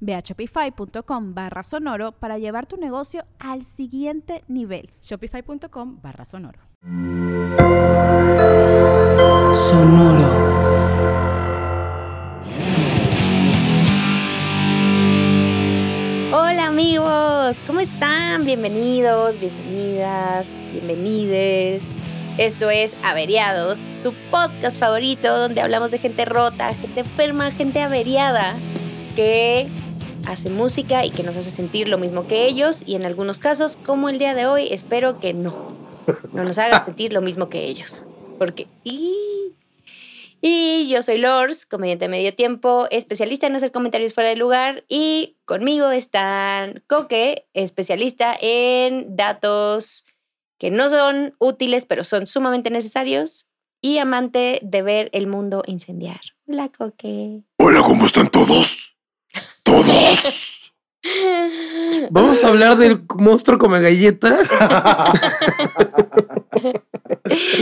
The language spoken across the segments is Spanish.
Ve a shopify.com barra sonoro para llevar tu negocio al siguiente nivel. Shopify.com barra sonoro. Sonoro. Hola amigos, ¿cómo están? Bienvenidos, bienvenidas, bienvenides. Esto es Averiados, su podcast favorito donde hablamos de gente rota, gente enferma, gente averiada que hace música y que nos hace sentir lo mismo que ellos y en algunos casos, como el día de hoy, espero que no, no nos haga sentir lo mismo que ellos. Porque... Y, y yo soy Lors, comediante de medio tiempo, especialista en hacer comentarios fuera de lugar y conmigo están Coque, especialista en datos que no son útiles pero son sumamente necesarios y amante de ver el mundo incendiar. Hola Coque. Hola, ¿cómo están todos? Todos. Vamos a hablar del monstruo come galletas.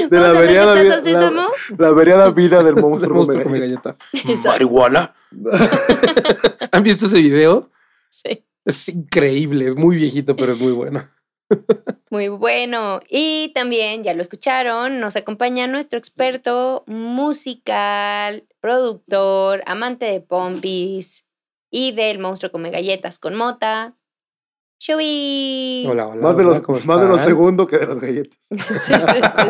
De la ¿Vamos a hablar de variada, Plaza vida, la, la variada vida del Del monstruo. monstruo come galletas. galletas. Marihuana. ¿Han visto ese video? Sí. Es increíble, es muy viejito, pero es muy bueno. Muy bueno. Y también, ya lo escucharon, nos acompaña nuestro experto musical, productor, amante de pompis y del monstruo come galletas con mota, Shui. Hola, hola. Más de los, ¿cómo más de los están? segundos que de las galletas. Sí, sí, sí,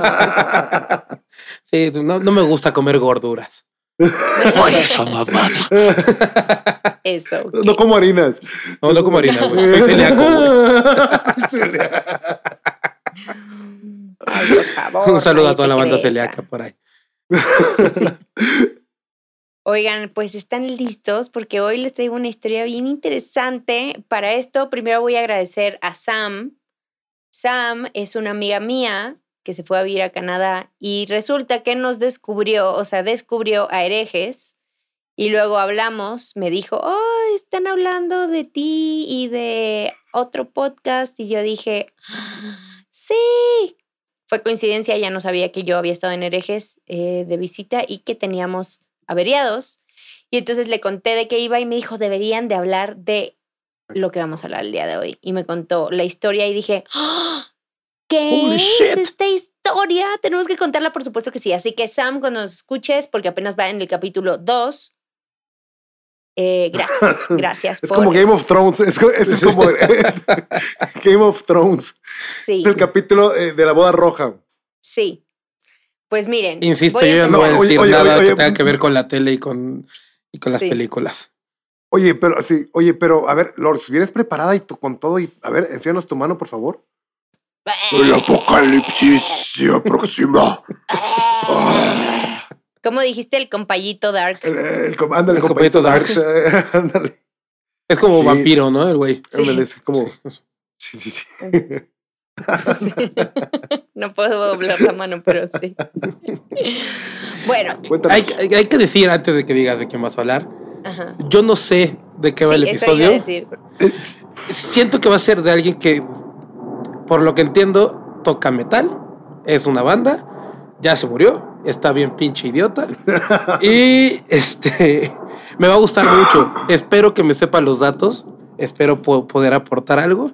sí, Sí, no, no me gusta comer gorduras. Oye, esa mamada. Eso. No como harinas. No, no como harina, güey. Soy celíaco, güey. Celíaco. Ay, por favor, Un saludo a toda la banda celíaca por ahí. Sí, sí. Oigan, pues están listos porque hoy les traigo una historia bien interesante. Para esto, primero voy a agradecer a Sam. Sam es una amiga mía que se fue a vivir a Canadá y resulta que nos descubrió, o sea, descubrió a herejes y luego hablamos, me dijo, oh, están hablando de ti y de otro podcast y yo dije, "Ah, sí. Fue coincidencia, ya no sabía que yo había estado en herejes eh, de visita y que teníamos averiados. Y entonces le conté de qué iba y me dijo, deberían de hablar de lo que vamos a hablar el día de hoy. Y me contó la historia y dije, "¡Ah! ¿qué Holy es shit. esta historia? Tenemos que contarla, por supuesto que sí. Así que Sam, cuando nos escuches, porque apenas va en el capítulo 2, eh, gracias, gracias. Es por como Game esto. of Thrones. Es como Game of Thrones. Sí, Es el capítulo eh, de la boda roja. sí. Pues miren. Insisto, yo ya no voy a decir oye, nada oye, que tenga que ver con la tele y con, y con las Sí. películas. Oye, pero sí, oye, pero a ver, Lord, vienes preparada y tú con todo y a ver, enséñanos tu mano, por favor. El apocalipsis se aproxima. ¿Cómo dijiste el compayito dark? El, el, ándale, El compayito compayito dark. Ándale. Es como Sí. vampiro, ¿no? El güey. Sí. Es como. Sí, sí, sí. Sí. No puedo doblar la mano, pero sí. Bueno. Hay, hay- hay que decir antes de que digas de quién vas a hablar. ajá. Yo no sé de qué va Sí, el eso iba a episodio. decir. Siento que va a ser de alguien que, por lo que entiendo, toca metal. Es una banda. Ya se murió. Está bien pinche idiota. Y este me va a gustar mucho. Espero que me sepa los datos. Espero po- poder aportar algo.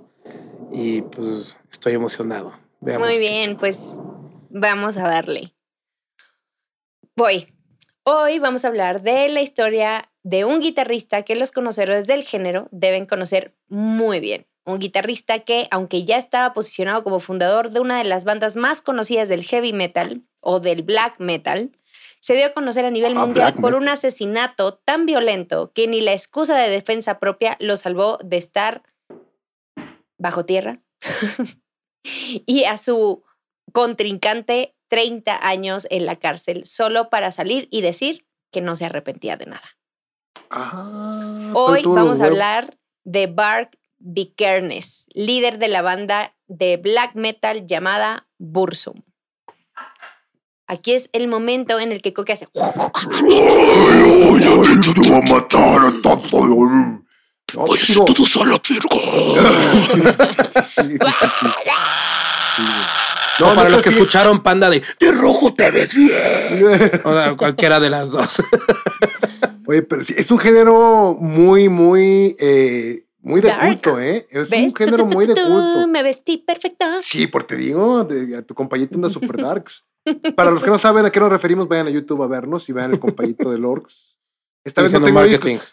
Y pues estoy emocionado. Veamos Muy bien, pues vamos a darle. Voy. Hoy vamos a hablar de la historia de un guitarrista que los conocedores del género deben conocer muy bien. un guitarrista que, aunque ya estaba posicionado como fundador de una de las bandas más conocidas del heavy metal o del black metal, se dio a conocer a nivel Ah, mundial por un asesinato tan violento que ni la excusa de defensa propia lo salvó de estar bajo tierra y a su contrincante 30 años en la cárcel solo para salir y decir que no se arrepentía de nada. Ah, Hoy vamos a hablar de Bart Vikernes, líder de la banda de black metal llamada Bursum. Aquí es el momento en el que Coque hace. A matar a. No, Voy a hacer todo solo. Sí. No, para los que escucharon Panda de De rojo te ves bien. O sea, cualquiera de las dos. Oye, pero sí, es un género muy, muy, eh, muy de Dark. culto, ¿eh? Es ¿Ves? un género muy de culto. Me vestí perfecta. Sí, porque te digo, de- a tu compañito anda super darks. Para los que no saben a qué nos referimos, vayan a YouTube a vernos y vean el compañito de Lorks. Esta vez no tengo, marketing. discos,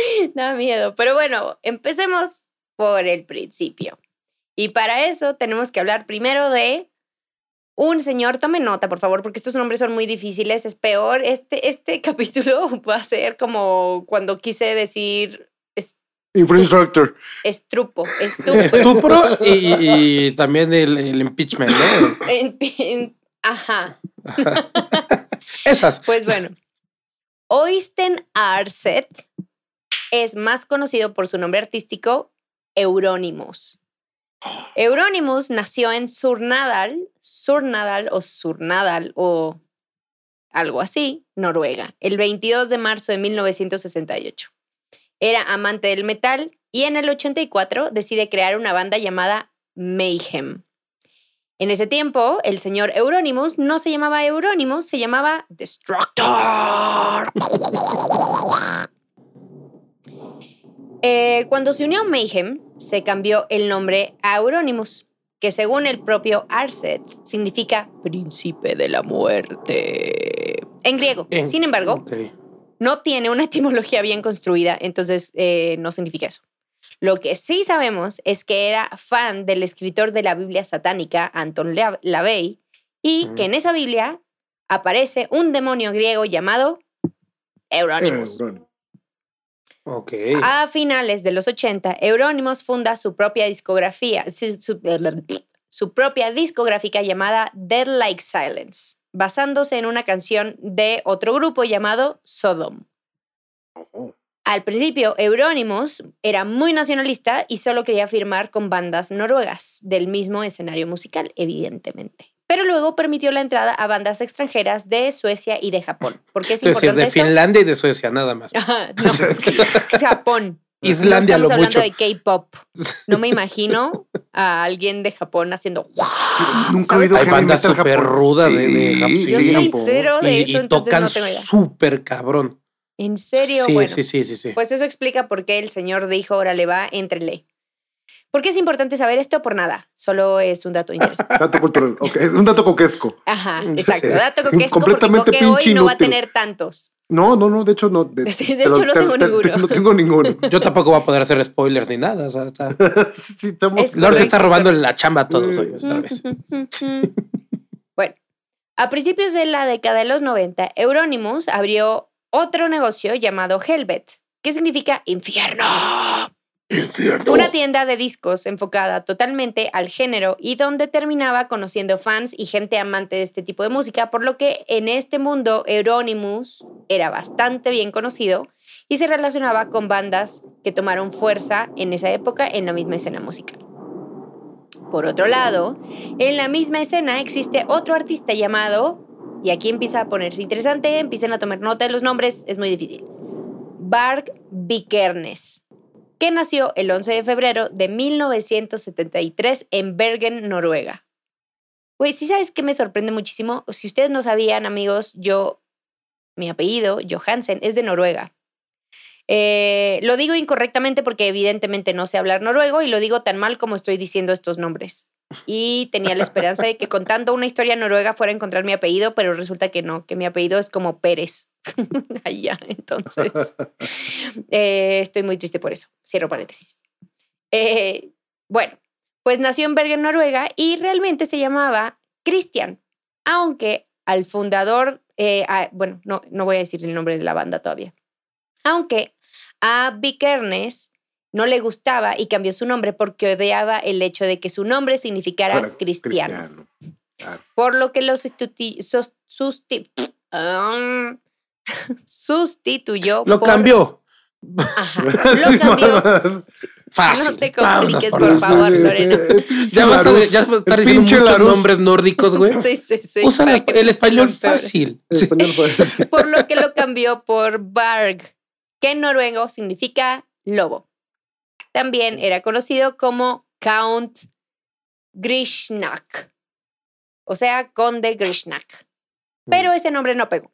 Da miedo. Pero bueno, empecemos por el principio. Y para eso tenemos que hablar primero de un señor. Tome nota, por favor, porque estos nombres son muy difíciles. Es peor. Este, este capítulo va a ser como cuando quise decir es- Infrastructure. estrupo, estupo. Estupro y, y- y también el, el impeachment, ¿no? En- en- Ajá. Esas. Pues bueno, Oysten Arset es más conocido por su nombre artístico Euronymous. Euronymous nació en Surnadal, Surnadal o Surnadal o algo así, Noruega, el 22 de marzo de 1968. Era amante del metal y en el 84 decide crear una banda llamada Mayhem. En ese tiempo, el señor Euronymous no se llamaba Euronymous, se llamaba Destructor. Eh, cuando se unió a Mayhem, se cambió el nombre a Euronymous, que según el propio Arset significa príncipe de la muerte en griego. En- Sin embargo, no tiene una etimología bien construida, entonces eh, no significa eso. Lo que sí sabemos es que era fan del escritor de la Biblia satánica, Anton La- LaVey, y que en esa Biblia aparece un demonio griego llamado Euronymous. Euronymous. A finales de los 80, Euronymous funda su propia discografía, su, su- su propia discográfica llamada Dead Like Silence, basándose en una canción de otro grupo llamado Sodom. Oh. Al principio, Euronymous era muy nacionalista y solo quería firmar con bandas noruegas del mismo escenario musical, evidentemente. Pero luego permitió la entrada a bandas extranjeras de Suecia y de Japón. ¿Por qué es Es decir, importante de esto? Finlandia y de Suecia, nada más. Ajá, no, Japón. Islandia, no lo estamos hablando mucho. de K-pop. No me imagino a alguien de Japón haciendo Nunca he oído Hay bandas súper rudas de, de Sí, Japón. Yo sí, soy Japón. cero de y, eso, y entonces tocan no tengo idea. súper cabrón. ¿En serio? Sí, bueno, sí, sí, sí, sí. pues eso explica por qué el señor dijo, órale va, entrele. ¿Por qué es importante saber esto? Por nada. Solo es un dato interesante. Dato cultural. Ok, es un dato coquesco. Ajá, exacto. Dato coquesco Completamente porque Coque hoy no va a tener tantos. No, no, no, de hecho no. De, Sí, de te hecho lo- no te- tengo te- te- ninguno. No tengo ninguno. Yo tampoco voy a poder hacer spoilers ni nada. o sea, está- Sí, sí, estamos- Es- Lord está robando la chamba a todos hoy, otra vez. bueno, a principios de la década de los 90, Euronymous abrió otro negocio llamado Hellbet, que significa infierno. Una tienda de discos enfocada totalmente al género y donde terminaba conociendo fans y gente amante de este tipo de música, por lo que en este mundo Euronymous era bastante bien conocido y se relacionaba con bandas que tomaron fuerza en esa época en la misma escena musical. Por otro lado, en la misma escena existe otro artista llamado, y aquí empieza a ponerse interesante, empiecen a tomar nota de los nombres, es muy difícil. Bark Vikernes. Que nació el 11 de febrero de 1973 en Bergen, Noruega. Güey, sí sabes que me sorprende muchísimo. Si ustedes no sabían, amigos, yo, mi apellido, Johansen, es de Noruega. Eh, lo digo incorrectamente porque evidentemente no sé hablar noruego y lo digo tan mal como estoy diciendo estos nombres. Y tenía la esperanza de que contando una historia noruega fuera a encontrar mi apellido, pero resulta que no, que mi apellido es como Pérez. Allá, entonces. eh, estoy muy triste por eso. Cierro paréntesis. Eh, bueno, pues nació en Bergen, Noruega, y realmente se llamaba Christian, aunque al fundador, eh, a- bueno, no, no voy a decir el nombre de la banda todavía, aunque a Vikernes no le gustaba y cambió su nombre porque odiaba el hecho de que su nombre significara Fuera cristiano Claro. por lo que lo sustitu- sus- susti- ah, sustituyó. Lo por- cambió. Ajá, lo cambió. Fácil. No te compliques, por favor. Lorena. Ya vas, a, ya vas a estar El diciendo muchos Larus. nombres nórdicos, güey. Sí, sí, sí. Usa para el, que el español fácil. En Sí. español fue- Por lo que lo cambió por Varg, que en noruego significa lobo. También era conocido como Count Grishnak, o sea, Conde Grishnak. Pero ese nombre no pegó.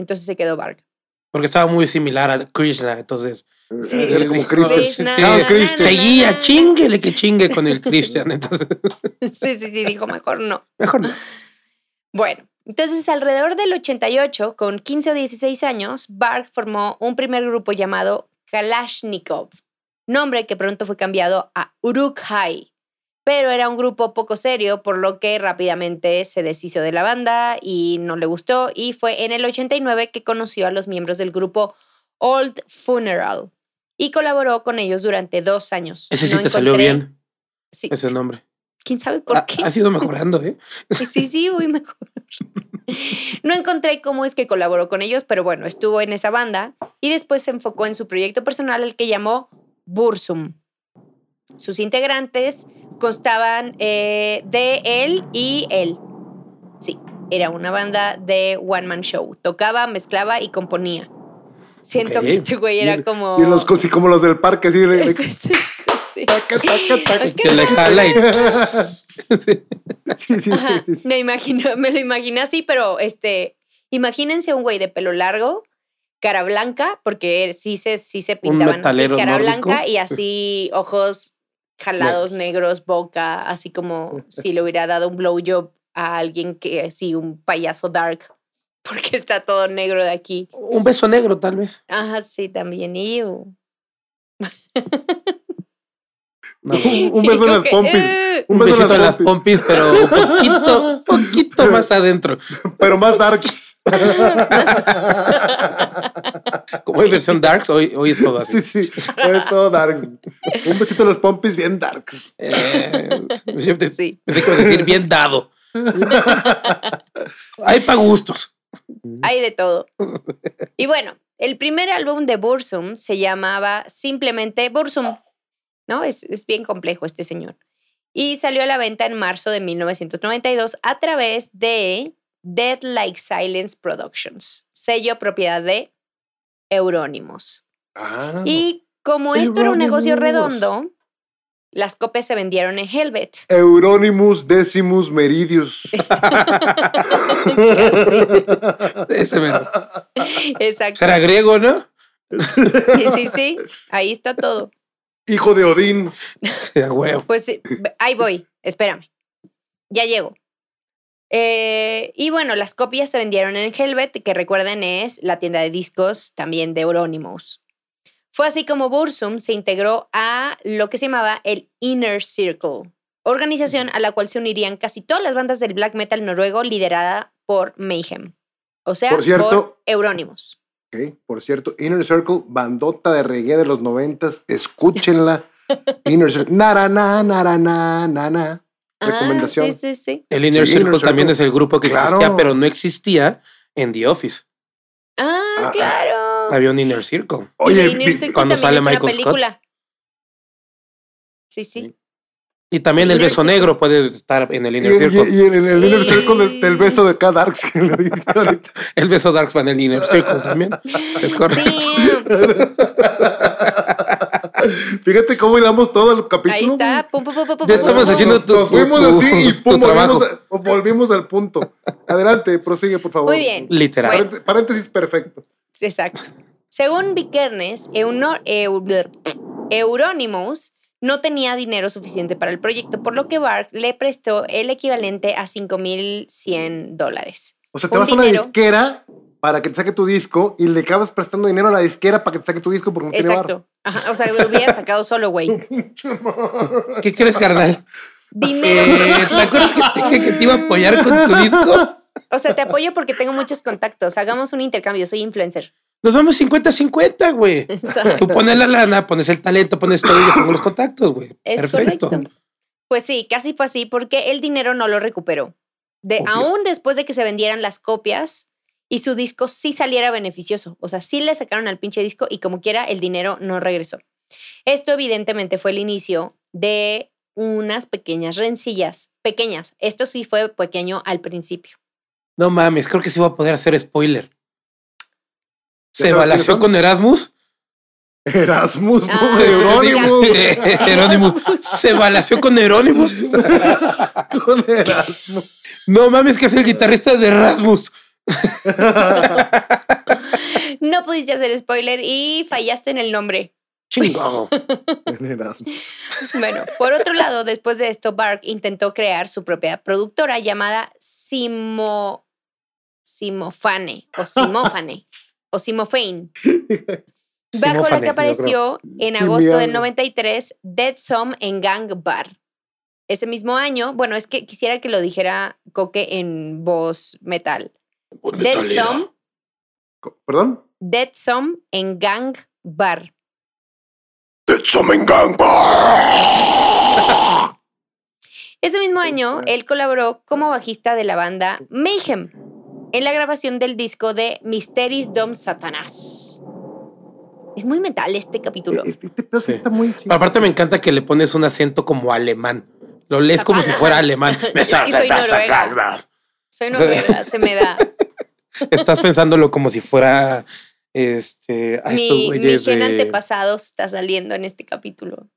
Entonces se quedó Varg. Porque estaba muy similar a Krishna, entonces. Sí. Era como Dijo, Cristo. Krishna. sí, Seguía, chinguele que chingue con el Christian. Entonces, Sí, sí, sí, dijo mejor no. mejor no. Bueno, entonces alrededor del 88, con 15 o 16 años, Bark formó un primer grupo llamado Kalashnikov, nombre que pronto fue cambiado a Uruk-hai. Pero era un grupo poco serio, por lo que rápidamente se deshizo de la banda y no le gustó. Y fue en el 89 que conoció a los miembros del grupo Old Funeral y colaboró con ellos durante dos años. Ese sí No te salió encontré- bien, Sí, ese nombre. ¿Quién sabe por Ha, qué? ha ido mejorando, ¿eh? Sí, sí, sí, voy mejor. No encontré cómo es que colaboró con ellos, pero bueno, estuvo en esa banda y después se enfocó en su proyecto personal, el que llamó Bursum. Sus integrantes constaban eh, de él y él. Sí, era una banda de One Man Show. Tocaba, mezclaba y componía. Siento que este güey era como... Y los, y como los del parque, así. de- Sí, sí, sí, sí. taca, taca, taca. Que le jala y. Sí, sí, Ajá, sí, sí. Me imagino, me lo imaginé así, pero este, imagínense un güey de pelo largo, cara blanca, porque sí se, sí se pintaban así, cara nórdico. blanca y así ojos jalados negros, boca, así como si le hubiera dado un blowjob a alguien que sí, un payaso dark, porque está todo negro de aquí. Un beso negro, tal vez. Ajá, sí, también. Ew. No. Un, un beso en las que, pompis. "Eh". Un beso en besito en las pompis. pero un poquito, poquito más adentro. Pero más darks. Como hay versión Darks, hoy, hoy es todo así. Sí, sí. Fue todo dark. Un besito en las pompis bien darks. Eh, Sí. a decir bien dado. Hay para gustos. Hay de todo. Y bueno, el primer álbum de Bursum se llamaba simplemente Bursum. ¿No? Es, es bien complejo este señor. Y salió a la venta en marzo de 1992 a través de Dead Like Silence Productions, sello propiedad de Eurónimos. Ah. Y como esto era un negocio redondo, las copias se vendieron en Helvet. Euronymous Decimus Meridius. Ese mero. Exacto. Era griego, ¿no? Sí, sí, sí. Ahí está todo. Hijo de Odín. Pues ahí voy, espérame. Ya llego. Eh, y bueno, las copias se vendieron en Helvet, que recuerden es la tienda de discos también de Euronymous. Fue así como Bursum se integró a lo que se llamaba el Inner Circle, organización a la cual se unirían casi todas las bandas del black metal noruego liderada por Mayhem. O sea, Por cierto- Euronymous. Ok, Por cierto, Inner Circle, bandota de reggae de los noventas. Escúchenla. Inner Circle. Narana, narana, nana. Recomendación. Ah, sí, sí, sí. El Inner Sí, Circle Inner también Circle. es el grupo que Claro. existía, pero no existía en The Office. Ah, Ah, claro. Había un Inner Circle. Oye, Inner Circle cuando también sale es una Michael Scott. película. Sí, sí. Y también el beso negro puede estar en el Inner y- Circle. y en el, Inner. Circle del, del beso de cada Darks que le diste ahorita. El beso Darks va en el Inner Circle también. Es correcto. Fíjate cómo hilamos todo el capítulo. Ahí está. Pum, pum, pum, pum, pum, Ya estamos pum. haciendo tu, Nos fuimos tu- así y pum, trabajo. volvimos, a- volvimos al punto. Adelante, prosigue, por favor. Muy bien. Literal. Paréntesis perfecto. Exacto. Según Vikernes, Euronymous no tenía dinero suficiente para el proyecto, por lo que Bark le prestó el equivalente a 5.100 dólares. O sea, te Un vas a una disquera para que te saque tu disco y le acabas prestando dinero a la disquera para que te saque tu disco porque no tiene bar. Exacto. Ajá, o sea, lo hubiera sacado solo, güey. ¿Qué crees, carnal? Dinero. Eh, ¿Te acuerdas que te dije que te iba a apoyar con tu disco? O sea, te apoyo porque tengo muchos contactos. Hagamos un intercambio. Soy influencer. Nos vamos 50-50, güey. Tú pones la lana, pones el talento, pones todo y yo pongo los contactos, güey. Es Perfecto. correcto. Pues sí, casi fue así porque el dinero no lo recuperó. De, aún después de que se vendieran las copias y su disco sí saliera beneficioso. O sea, sí le sacaron al pinche disco y como quiera el dinero no regresó. Esto evidentemente fue el inicio de unas pequeñas rencillas. Pequeñas. Esto sí fue pequeño al principio. No mames, creo que sí voy a poder hacer spoiler. ¿Ya Se balació con Erasmus. Erasmus, no, Ah, Jerónimo. Jerónimos. Se balació con Jerónimos. Con Erasmus. No mames, que es el guitarrista de Erasmus. No pudiste hacer spoiler y fallaste en el nombre. Chingado. Con Erasmus. Bueno, por otro lado, después de esto, Bark intentó crear su propia productora llamada Simo, Simofane o Simofane o Simofane, bajo la que apareció en agosto del alma. 93 Dead Some en Gang Bar. Ese mismo año, bueno, es que quisiera que lo dijera Coque en voz metal. Dead Some, Co- ¿Perdón? Dead Some en Gang Bar. Ese mismo año, él colaboró como bajista de la banda Mayhem en la grabación del disco de Mysteries Dom Satanás. Es muy metal este capítulo. Este, este pedo sí está muy chido. aparte me encanta que le pones un acento como alemán. Lo lees como si fuera alemán. Es que soy noruega. Soy noruega, se me da. Estás pensándolo como si fuera este a estos Mi, mi güeyes gen de- antepasado está saliendo en este capítulo.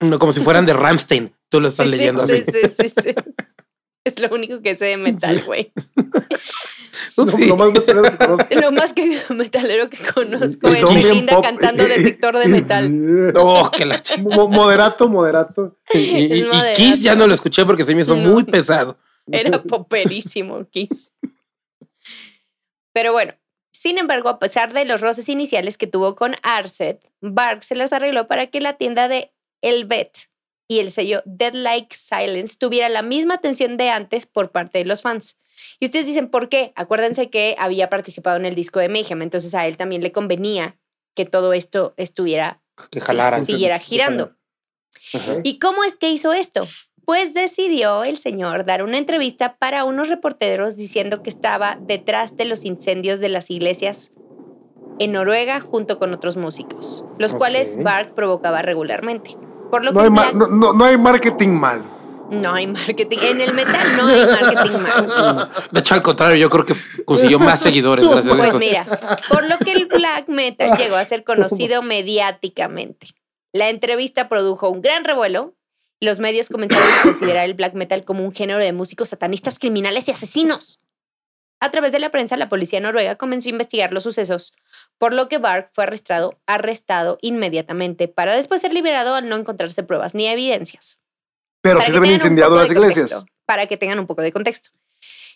no, como si fueran de Ramstein. Tú lo estás sí, leyendo sí, así. sí, sí, sí. Es lo único que sé de metal, güey. No, sí. lo más metalero que conozco. Lo más que metalero que conozco es Belinda pop. cantando detector de metal. Oh, que la ch- Mo- moderato, moderato. Y. Kiss ya no lo escuché porque se me hizo No. muy pesado. Era poperísimo, Kiss. Pero bueno, sin embargo, a pesar de los roces iniciales que tuvo con Arset, Bark se las arregló para que la tienda de Elvet y el sello Dead Like Silence tuviera la misma atención de antes por parte de los fans. Y ustedes dicen, ¿por qué? Acuérdense que había participado en el disco de Mayhem, entonces a él también le convenía que todo esto estuviera, Que jalaran. siguiera girando. ¿Y cómo es que hizo esto? Pues decidió el señor dar una entrevista para unos reporteros diciendo que estaba detrás de los incendios de las iglesias en Noruega junto con otros músicos, los cuales. Bark provocaba regularmente. Por lo No que hay, ma- Black- no, no- no hay marketing mal. no hay marketing. En el metal no hay marketing mal. De hecho, al contrario, yo creo que consiguió más seguidores gracias Pues mira, por lo que el black metal llegó a ser conocido mediáticamente. La entrevista produjo un gran revuelo. Los medios comenzaron a considerar el black metal como un género de músicos satanistas, criminales y asesinos. A través de la prensa, la policía noruega comenzó a investigar los sucesos, por lo que Bark fue arrestado, arrestado inmediatamente para después ser liberado al no encontrarse pruebas ni evidencias. Pero sí se habían incendiado las iglesias. contexto, para que tengan un poco de contexto.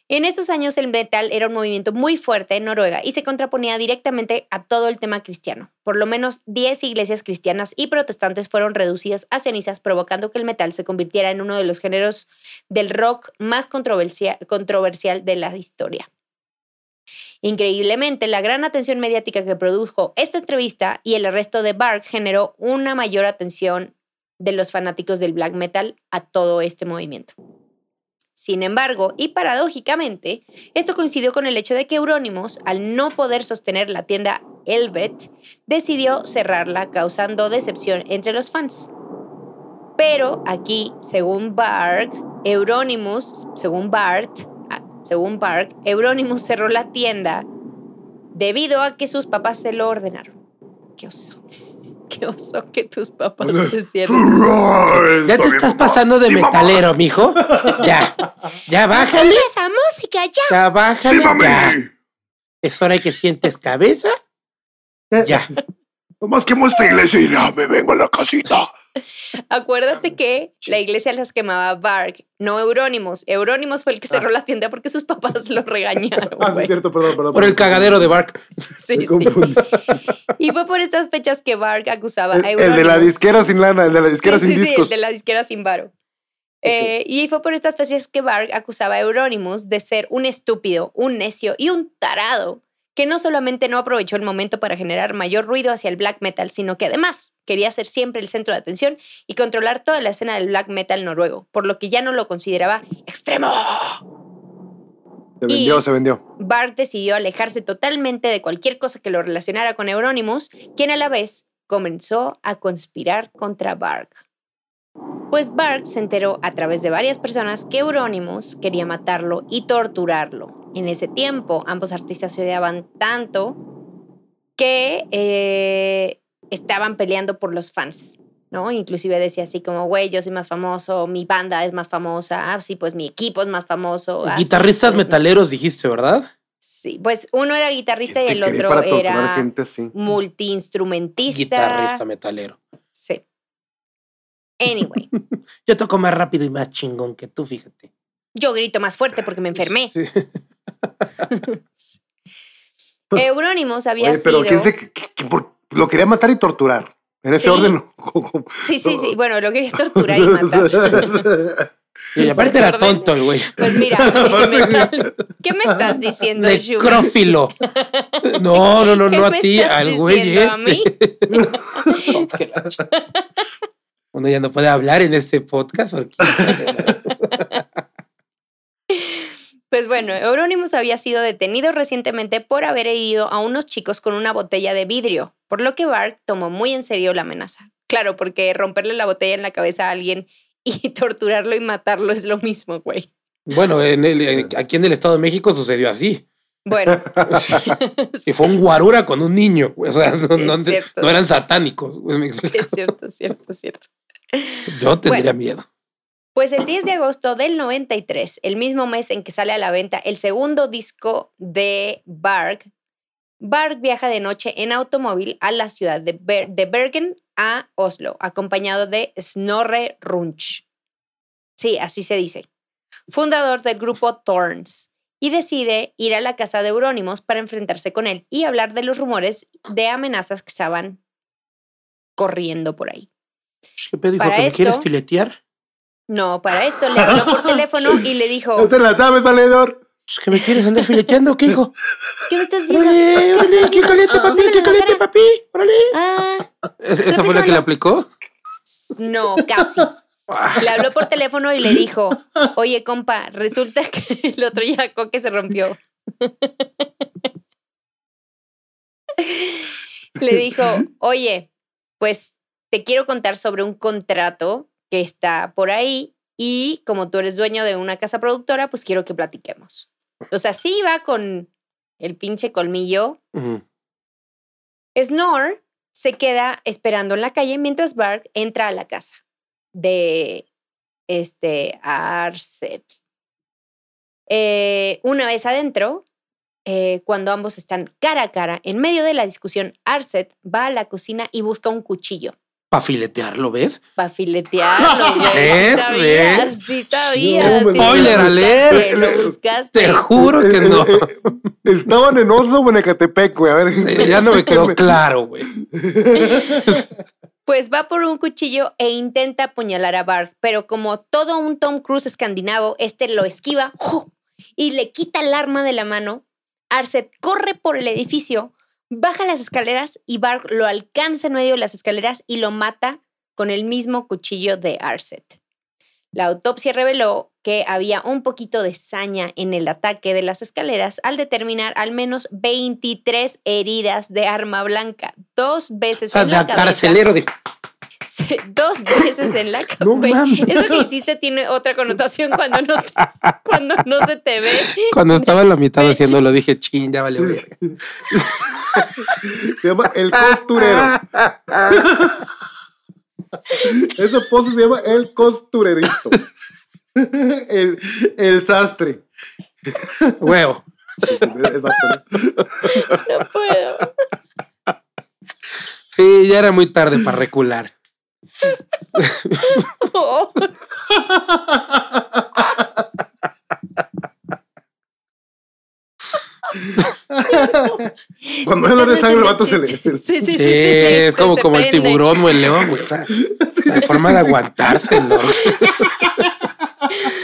En esos años el metal era un movimiento muy fuerte en Noruega y se contraponía directamente a todo el tema cristiano. Por lo menos 10 iglesias cristianas y protestantes fueron reducidas a cenizas, provocando que el metal se convirtiera en uno de los géneros del rock más controversia- controversial de la historia. Increíblemente, la gran atención mediática que produjo esta entrevista y el arresto de Bark generó una mayor atención de los fanáticos del black metal a todo este movimiento. Sin embargo, y paradójicamente, esto coincidió con el hecho de que Euronymous, al no poder sostener la tienda Elvet, decidió cerrarla, causando decepción entre los fans. Pero aquí, según Bark, Euronymous, según Bart, según Bark, Euronymous cerró la tienda debido a que sus papás se lo ordenaron. Qué oso. Qué oso que tus papás crecieron. Ya te estás pasando de Sí, mamá. metalero, mijo. Ya. Ya bájale. Esa música ya. Ya bájale. Ya. Es hora de que sientes cabeza. Ya. Nomás quemo esta iglesia y ya me vengo a la casita. Acuérdate que la iglesia las quemaba Bark, no Eurónimos. Eurónimos fue el que cerró la tienda porque sus papás lo regañaron. Ah, sí, es cierto, perdón, perdón. Por el cagadero de Bark. Sí, Me sí. Y fue por estas fechas que Bark acusaba El, a el de la Eurónimos. disquera sin lana, el de la disquera sí, sin sí, sí, discos. el de la disquera sin varo. Eh, y fue por estas fechas que Bark acusaba a Euronymous de ser un estúpido, un necio y un tarado, que no solamente no aprovechó el momento para generar mayor ruido hacia el black metal, sino que además quería ser siempre el centro de atención y controlar toda la escena del black metal noruego, por lo que ya no lo consideraba extremo. Se vendió, y- se vendió. Bark decidió alejarse totalmente de cualquier cosa que lo relacionara con Euronymous, quien a la vez comenzó a conspirar contra Bark. Pues Bark se enteró a través de varias personas que Euronymous quería matarlo y torturarlo. En ese tiempo, ambos artistas se odiaban tanto que eh, estaban peleando por los fans, ¿no? Inclusive decía así como, güey, yo soy más famoso, mi banda es más famosa, ah, sí, pues mi equipo es más famoso. ah, sí, Guitarristas pues, metaleros dijiste, ¿verdad? Sí, pues uno era guitarrista y el otro era gente multiinstrumentista. Guitarrista metalero. Sí. Anyway, Yo toco más rápido y más chingón que tú, fíjate. yo grito más fuerte porque me enfermé. Sí. Euronymous había Oye, pero sido. ¿quién se, que- que por- lo quería matar y torturar? En ese Sí. orden. Sí, sí, sí. Bueno, lo quería torturar y matar. Y aparte era tonto el güey. Pues mira, ¿qué me estás diciendo? Necrófilo. No, no, no, ¿Qué no a ti, al güey a este. La ch- Uno ya no puede hablar en este podcast porque Pues bueno, Euronymous había sido detenido recientemente por haber herido a unos chicos con una botella de vidrio, por lo que Bark tomó muy en serio la amenaza. Claro, porque romperle la botella en la cabeza a alguien y torturarlo y matarlo es lo mismo, güey. Bueno, en el- en- aquí en el Estado de México sucedió así. Bueno, Y fue un guarura con un niño. güey. O sea, no, Sí, no- es cierto. no eran satánicos. sí, es cierto, es cierto, es cierto. Yo tendría Bueno. miedo. Pues el 10 de agosto del 93, el mismo mes en que sale a la venta el segundo disco de Bark, Bark viaja de noche en automóvil a la ciudad de, Ber- de Bergen a Oslo, acompañado de Snorre Runch. Sí, así se dice. Fundador del grupo Thorns. Y decide ir a la casa de Eurónimos para enfrentarse con él y hablar de los rumores de amenazas que estaban corriendo por ahí. ¿Qué pedo, hijo? Para ¿Que me esto- quieres filetear? No, para esto le habló por teléfono y le dijo, No te la sabes, valedor. Pues, ¿Que me quieres andar fileteando? ¿Qué, hijo? ¿qué me estás diciendo? Órale, órale, qué caliente, papi, Pónmelo qué caliente, papi. Órale. Ah, ¿Es- ¿Esa fue la que le aplicó? no, casi. Le habló por teléfono y le dijo, oye, compa, resulta que el otro yaco que se rompió. Le dijo, oye, pues te quiero contar sobre un contrato que está por ahí y como tú eres dueño de una casa productora, pues quiero que platiquemos. O sea, sí iba con el pinche colmillo Ujú. Snore se queda esperando en la calle mientras Bark entra a la casa de este Arset. Eh, una vez adentro, eh, cuando ambos están cara a cara, en medio de la discusión, Arset va a la cocina y busca un cuchillo Para filetearlo, ¿ves? para filetearlo. güey. ¿Ves? Sí sabías, ¿Ves? sí sí spoiler lo alert. Lo buscaste. Te juro que no. Estaban en Oslo o en Ecatepec, güey. A ver. Sí, ya no me quedó claro, güey. Pues va por un cuchillo e intenta apuñalar a Bark, pero como todo un Tom Cruise escandinavo, este lo esquiva y le quita el arma de la mano. Arset corre por el edificio, baja las escaleras y Bark lo alcanza en medio de las escaleras y lo mata con el mismo cuchillo de Arset. La autopsia reveló que había un poquito de saña en el ataque de las escaleras al determinar al menos 23 heridas de arma blanca, dos O veces sea, en la cabeza. carcelero de. Dos veces en la cabeza. No. Eso que hiciste tiene otra connotación cuando no, te- cuando no se te ve. Cuando estaba en la mitad haciéndolo, dije, ching, ya vale. verga". Se llama El Costurero. Esa pose se llama El Costurerito. El, el sastre. Huevo. No puedo. Sí, ya era muy tarde para recular. Oh, Cuando habla de sangre, el vato se le. Sí, sí, sí. sí, es como, como el tiburón o el león, güey. O sea, la forma de aguantárselo.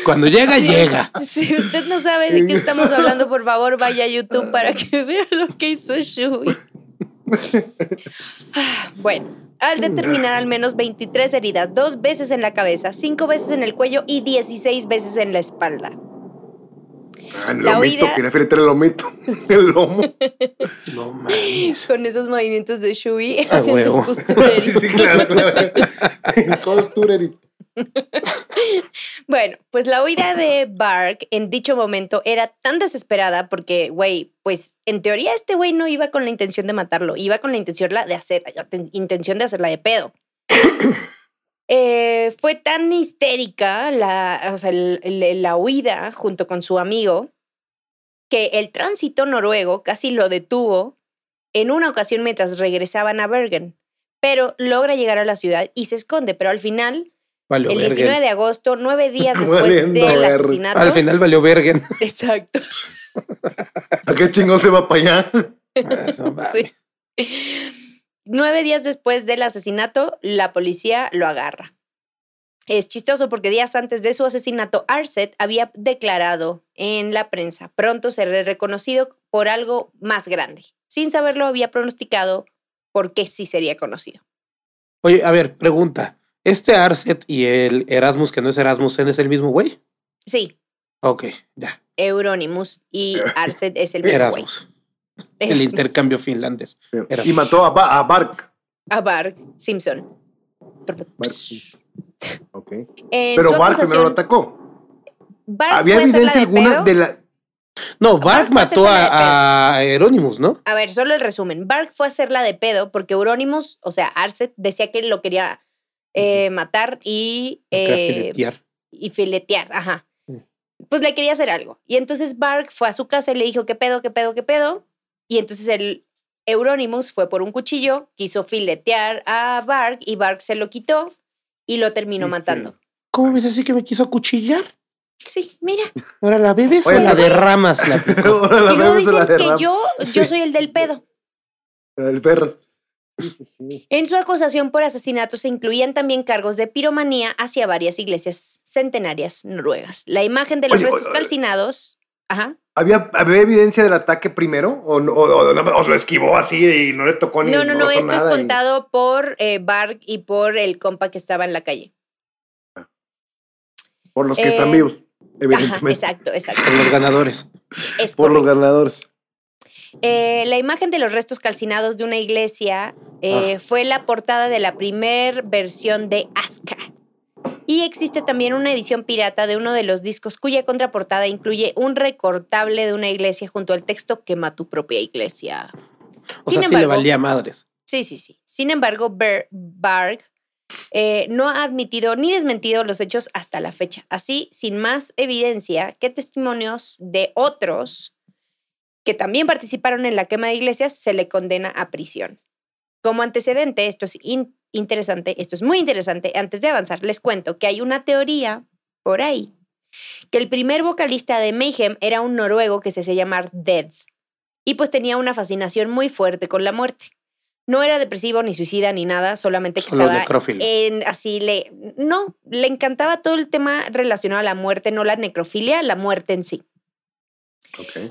Cuando llega, llega. Si usted no sabe de qué estamos hablando, por favor, vaya a YouTube para que vea lo que hizo Shui. Bueno, al determinar al menos 23 heridas, dos veces en la cabeza, cinco veces en el cuello y 16 veces en la espalda. Ah, el La lomito, huida- quería filetear el lomito. El lomo. No mames. Con esos movimientos de Shui Ah, haciendo huevo. costurero. Sí, sí, claro, claro. El costurerito. Bueno, pues la huida de Bark en dicho momento era tan desesperada porque, güey, pues en teoría este güey no iba con la intención de matarlo, iba con la intención la- de hacer, intención de hacerla de pedo. Eh, fue tan histérica la, o sea, el- el- la huida junto con su amigo que el tránsito noruego casi lo detuvo en una ocasión mientras regresaban a Bergen, pero logra llegar a la ciudad y se esconde, pero al final Valió el verga. 19 de agosto, nueve días después Valiendo del asesinato. Al final valió Bergen. Exacto. ¿A qué chingón se va para allá? Ah. Sí. Nueve días después del asesinato, la policía lo agarra. Es chistoso porque días antes de su asesinato, Arset había declarado en la prensa, pronto seré reconocido por algo más grande. Sin saberlo, había pronosticado por qué sí sería conocido. Oye, a ver, pregunta. ¿Este Arset y el Erasmus, que no es Erasmus, es el mismo güey? Sí, Ok, ya. Euronymous y Arset es el mismo güey. Erasmus. El Erasmus. intercambio finlandés. Erasmus. Y mató a, Ba- a Bark. A Bart Simpson. Bark. En Pero Bark primero lo atacó. ¿Había evidencia de alguna pedo. de la. No, Bark mató a, a Euronymous, ¿no? A ver, solo el resumen. Bark fue a hacerla de pedo porque Euronymous, o sea, Arset, decía que lo quería eh, matar y, eh, filetear. y filetear. Ajá. Mm. Pues le quería hacer algo. Y entonces Bark fue a su casa y le dijo, ¿qué pedo, qué pedo, qué pedo? Y entonces el Euronymous fue por un cuchillo, quiso filetear a Bark y Bark se lo quitó y lo terminó Sí, matando. ¿Cómo ves así que me quiso acuchillar? Sí, mira. Ahora la bebes Oye, o la derramas. La picó? Ahora la y luego la dicen que yo, yo Sí. soy el del pedo. El perro. Sí, sí, sí. En su acusación por asesinato se incluían también cargos de piromanía hacia varias iglesias centenarias noruegas. La imagen de los Oye, restos oye, calcinados. Ajá. ¿Había, ¿Había evidencia del ataque primero? ¿O, no- o, o, no- o se lo esquivó así y no les tocó ni No, no, no, esto es y- contado por eh, Bark y por el compa que estaba en la calle. Por los que Eh, están vivos, Ajá, evidentemente. exacto, exacto. Por los ganadores. Es Por los ganadores. Eh, la imagen de los restos calcinados de una iglesia eh, fue la portada de la primer versión de Aska. Y existe también una edición pirata de uno de los discos cuya contraportada incluye un recortable de una iglesia junto al texto Quema tu propia iglesia. O Sin sea, sí le embargo- valía madres. Sí, sí, sí. Sin embargo, Ber- Barg eh, no ha admitido ni desmentido los hechos hasta la fecha. Así, sin más evidencia que testimonios de otros que también participaron en la quema de iglesias, se le condena a prisión. Como antecedente, esto es in- interesante, esto es muy interesante, antes de avanzar, les cuento que hay una teoría por ahí que el primer vocalista de Mayhem era un noruego que se hacía llamar Dead y pues tenía una fascinación muy fuerte con la muerte. No era depresivo ni suicida ni nada, solamente que Solo estaba necrófilo. en así le no, le encantaba todo el tema relacionado a la muerte, no la necrofilia, la muerte en sí.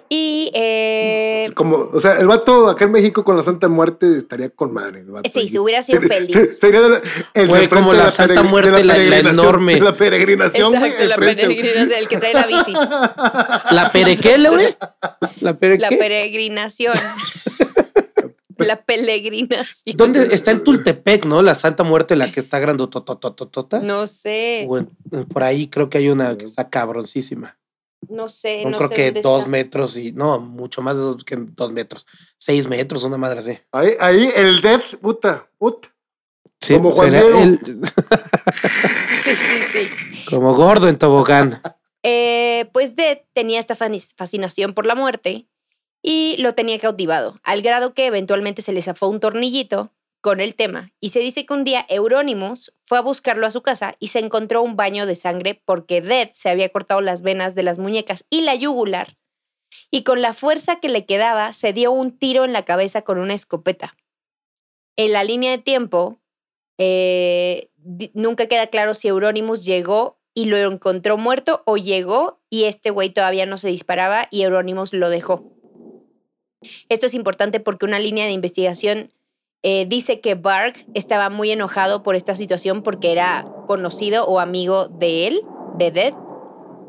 Y eh, Como, o sea, el vato acá en México con la Santa Muerte estaría con madre. el vato Sí, se hubiera sido feliz. Sería el, como la Santa Muerte, la- enorme. La peregrinación, exacto, la peregrinación, el que trae la bici. ¿La pere qué, Laure? ¿La pere La qué? peregrinación. la peregrinación. ¿Dónde está en Tultepec, no? La Santa Muerte, la que está grandototototota. No sé. Bueno, por ahí creo que hay una que está cabroncísima. No sé, No, no, creo sé que dónde dos está. metros y. No, mucho más de dos, que dos metros. Seis metros, una madre así. Ahí, ahí el Death, puta, puta. Sí, Como Juan Diego. el- Sí, sí, sí. como gordo en tobogán. Eh, pues Death tenía esta fascinación por la muerte y lo tenía cautivado, al grado que eventualmente se le zafó un tornillito con el tema. Y se dice que un día Euronymous fue a buscarlo a su casa y se encontró un baño de sangre porque Death se había cortado las venas de las muñecas y la yugular. Y con la fuerza que le quedaba, se dio un tiro en la cabeza con una escopeta. En la línea de tiempo, eh, nunca queda claro si Euronymous llegó y lo encontró muerto o llegó y este güey todavía no se disparaba y Euronymous lo dejó. Esto es importante porque una línea de investigación eh, dice que Bark estaba muy enojado por esta situación porque era conocido o amigo de él, de Dead,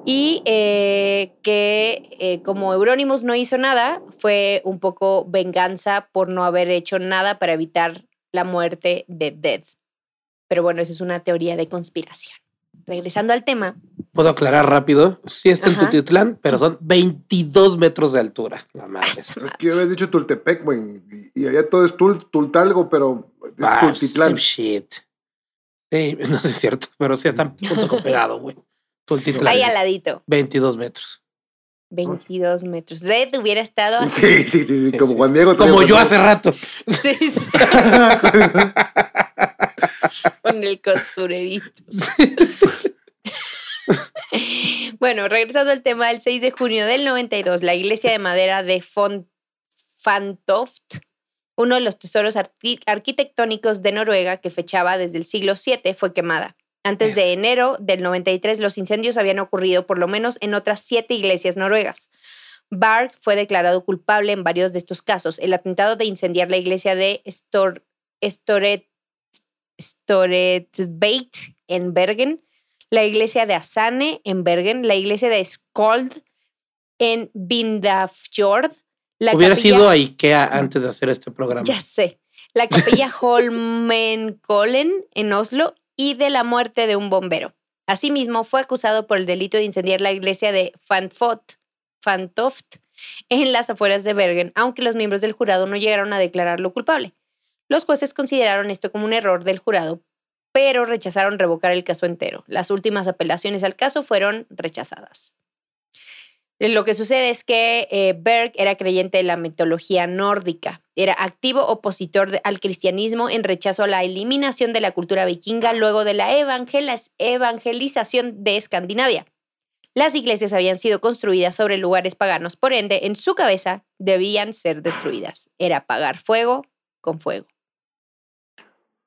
y eh, que eh, como Euronymous no hizo nada, fue un poco venganza por no haber hecho nada para evitar la muerte de Dead. Pero bueno, esa es una teoría de conspiración. Regresando al tema, Puedo aclarar rápido. Sí está en Ajá. Tutitlán, pero son 22 metros de altura. La madre. Es que yo habías dicho Tultepec, güey. Y, allá todo es tul, Tultalgo, pero es Ah, Tultitlán. shit. Sí, no es cierto, pero sí están punto con pegado, güey. Tultitlán. ahí al ladito, 22 metros. 22 metros. Dead hubiera estado así. Sí, sí, sí, sí, Sí, como sí. Juan Diego. Como yo hace rato. Sí, sí. Con el costurerito. Bueno, regresando al tema, el 6 de junio del 92, la iglesia de madera de Font Fantoft, uno de los tesoros arqui- arquitectónicos de Noruega que fechaba desde el siglo VII, fue quemada. Antes de enero del 93, los incendios habían ocurrido por lo menos en otras siete iglesias noruegas. Bark fue declarado culpable en varios de estos casos. El atentado de incendiar la iglesia de Stor Storet Storetbeit en Bergen, la iglesia de Asane en Bergen, la iglesia de Skold en Vindafjord, la Hubiera capilla- sido a Ikea antes de hacer este programa. ya sé. La capilla Holmenkollen en Oslo y de la muerte de un bombero. Asimismo, fue acusado por el delito de incendiar la iglesia de Fanfot, Fantoft en las afueras de Bergen, aunque los miembros del jurado no llegaron a declararlo culpable. Los jueces consideraron esto como un error del jurado, pero rechazaron revocar el caso entero. Las últimas apelaciones al caso fueron rechazadas. Lo que sucede es que eh, Berg era creyente de la mitología nórdica, era activo opositor al cristianismo en rechazo a la eliminación de la cultura vikinga luego de la evangelización de Escandinavia. Las iglesias habían sido construidas sobre lugares paganos, por ende, en su cabeza debían ser destruidas. Era pagar fuego con fuego.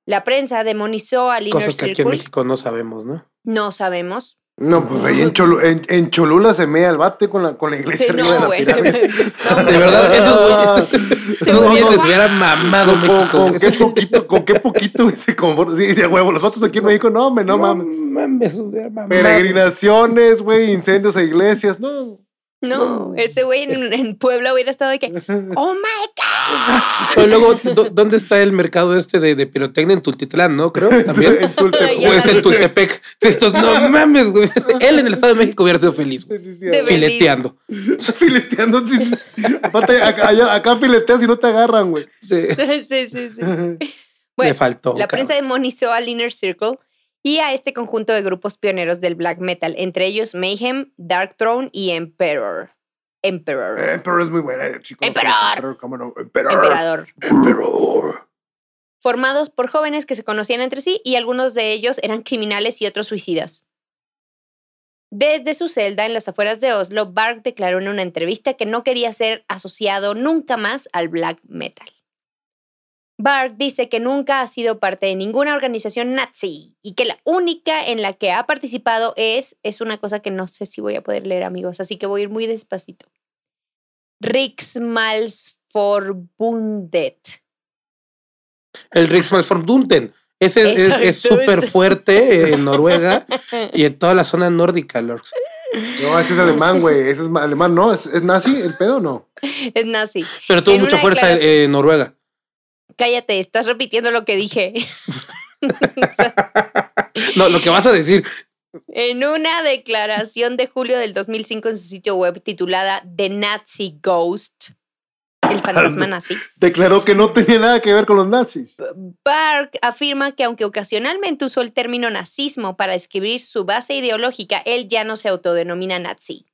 La prensa demonizó al Inner Cosas que aquí en Circle. México no sabemos, ¿no? No sabemos. No, pues ahí en, Cholu- en, en Cholula se mea el bate con la, con la iglesia Sí, arriba no, de la pirámide. me- no, De verdad, esos güeyes, Se esos güeyes les hubiera mamado Con, con- México. con qué poquito, con qué poquito se comporta. Sí, de huevo, los vatos aquí en México, no, me, no mames. mames, hubiera mamado. Peregrinaciones, güey, incendios a iglesias, no. No, ese güey en, en Puebla hubiera estado de que, oh my God. Pero luego, ¿dó- ¿dónde está el mercado este de, de pirotecnia en Tultitlán, no? Creo, también. En Tultepec. Ya O es en. Tultepec. Estos, no mames, güey. Él en el Estado de México hubiera sido feliz, güey. Sí, sí, sí, De Fileteando. Fileteando. sí, sí. Aparte, acá, fileteas y no te agarran, güey. Sí. Sí, sí, sí. Le Bueno, faltó. la prensa demonizó al Inner Circle y a este conjunto de grupos pioneros del black metal, entre ellos Mayhem, Dark Throne y Emperor. Emperor. Pero es muy buena, eh, chicos. Emperor. ¿Cómo no? Emperor. Emperador. Emperor. Formados por jóvenes que se conocían entre sí y algunos de ellos eran criminales y otros suicidas. Desde su celda en las afueras de Oslo, Bark declaró en una entrevista que no quería ser asociado nunca más al black metal. Bark dice que nunca ha sido parte de ninguna organización nazi y que la única en la que ha participado es, es una cosa que no sé si voy a poder leer amigos, así que voy a ir muy despacito. Riksmalsforbundet. El Riksmalfordunten. Ese es- es es súper ese. fuerte en Noruega y en toda la zona nórdica, Lorx. No, ese es alemán, güey. Ese es alemán, ¿no? ¿Es, es nazi el pedo o no? Es nazi. Pero tuvo En mucha fuerza en Noruega. Cállate, estás repitiendo lo que dije. O sea, No, lo que vas a decir. En una declaración de julio del 2005 en su sitio web titulada The Nazi Ghost, el fantasma nazi, Declaró que no tenía nada que ver con los nazis. Bark afirma que aunque ocasionalmente usó el término nazismo para describir su base ideológica, él ya no se autodenomina nazi.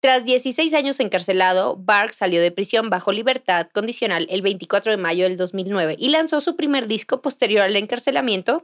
Tras 16 años encarcelado, Bark salió de prisión bajo libertad condicional el 24 de mayo del 2009 y lanzó su primer disco posterior al encarcelamiento,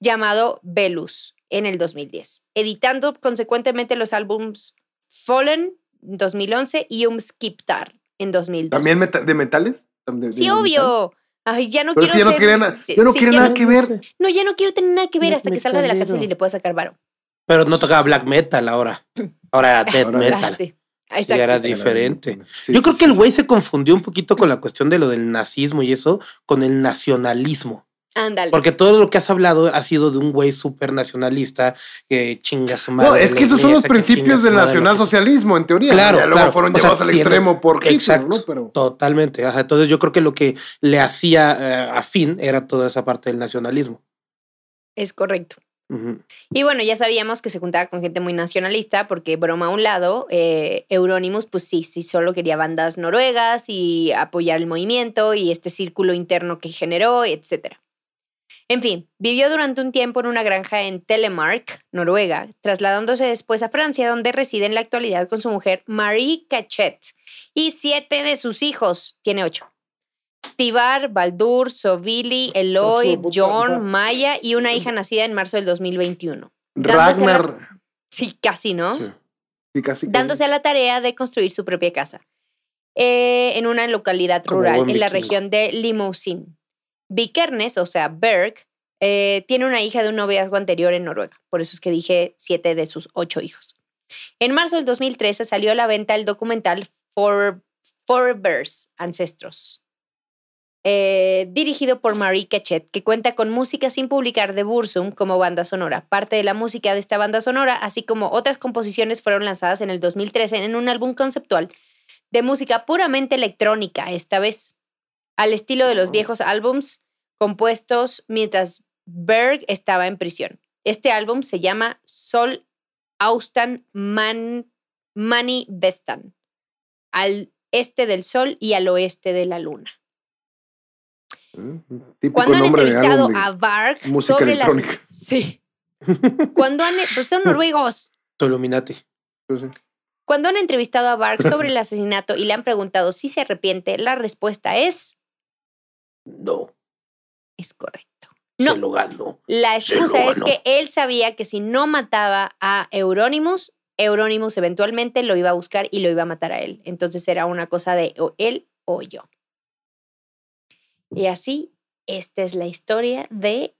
llamado Velus, en el 2010, editando consecuentemente los álbums Fallen 2011 y Umskiptar en 2012. ¿También meta- de metales? ¿De- de Sí, metal? obvio. Ay, ya no Pero es quiero que ya no ser- ya no sí, quiere ya nada no- que ver. No, ya no quiero tener nada que ver Me- hasta que salga de la cárcel y le pueda sacar varo. Pero no tocaba black metal ahora. Ahora era death Ahora- metal. Ah, sí. Sí, Exacto, era diferente. Sí, Yo sí, creo sí, que el güey se confundió un poquito con la cuestión de lo del nazismo y eso, con el nacionalismo. Ándale. Porque todo lo que has hablado ha sido de un güey súper nacionalista que chinga su madre. No, es que esos son los principios del nacionalsocialismo, en teoría. Claro, Ya luego claro. fueron O sea, llevados al tiene- extremo por Hitler, Exacto. ¿no? Pero Totalmente. ajá. Entonces yo creo que lo que le hacía eh, afín era toda esa parte del nacionalismo. Es correcto. Y bueno, ya sabíamos que se juntaba con gente muy nacionalista, porque broma a un lado, eh, Euronymous, pues sí, sí, solo quería bandas noruegas y apoyar el movimiento y este círculo interno que generó, etc. En fin, vivió durante un tiempo en una granja en Telemark, Noruega, trasladándose después a Francia, donde reside en la actualidad con su mujer Marie Cachet y siete de sus hijos. Tiene ocho. Tibar, Baldur, Sovili, Eloy, John. Maya y una hija nacida en marzo del 2021. Dándose la- Ragnar, Sí, casi, ¿no? Sí. sí, casi. Dándose a la tarea de construir su propia casa eh, en una localidad rural en la región de Limousin. Vikernes, o sea, Berg, eh, tiene una hija de un noviazgo anterior en Noruega. Por eso es que dije siete de sus ocho hijos. En marzo del 2013 salió a la venta el documental For, Forebears Ancestros, eh, dirigido por Marie Cachet, que cuenta con música sin publicar de Bursum como banda sonora. Parte de la música de esta banda sonora, así como otras composiciones, fueron lanzadas en el 2013 en un álbum conceptual de música puramente electrónica, esta vez, al estilo de los viejos álbums compuestos mientras Berg estaba en prisión. Este álbum se llama Sol Austan Man, Mani Vestan, al este del sol y al oeste de la luna. Cuando han entrevistado de- a Varg música sobre las... Sí. Cuando han... pues son noruegos. Sí. Cuando han entrevistado a Bark sobre el asesinato y le han preguntado si se arrepiente, la respuesta es... No, Es correcto. se No, lo ganó. la se lo excusa es que él sabía que si no mataba a Euronymous, Euronymous eventualmente lo iba a buscar y lo iba a matar a él. Entonces era una cosa de o él o yo. Y así, esta es la historia de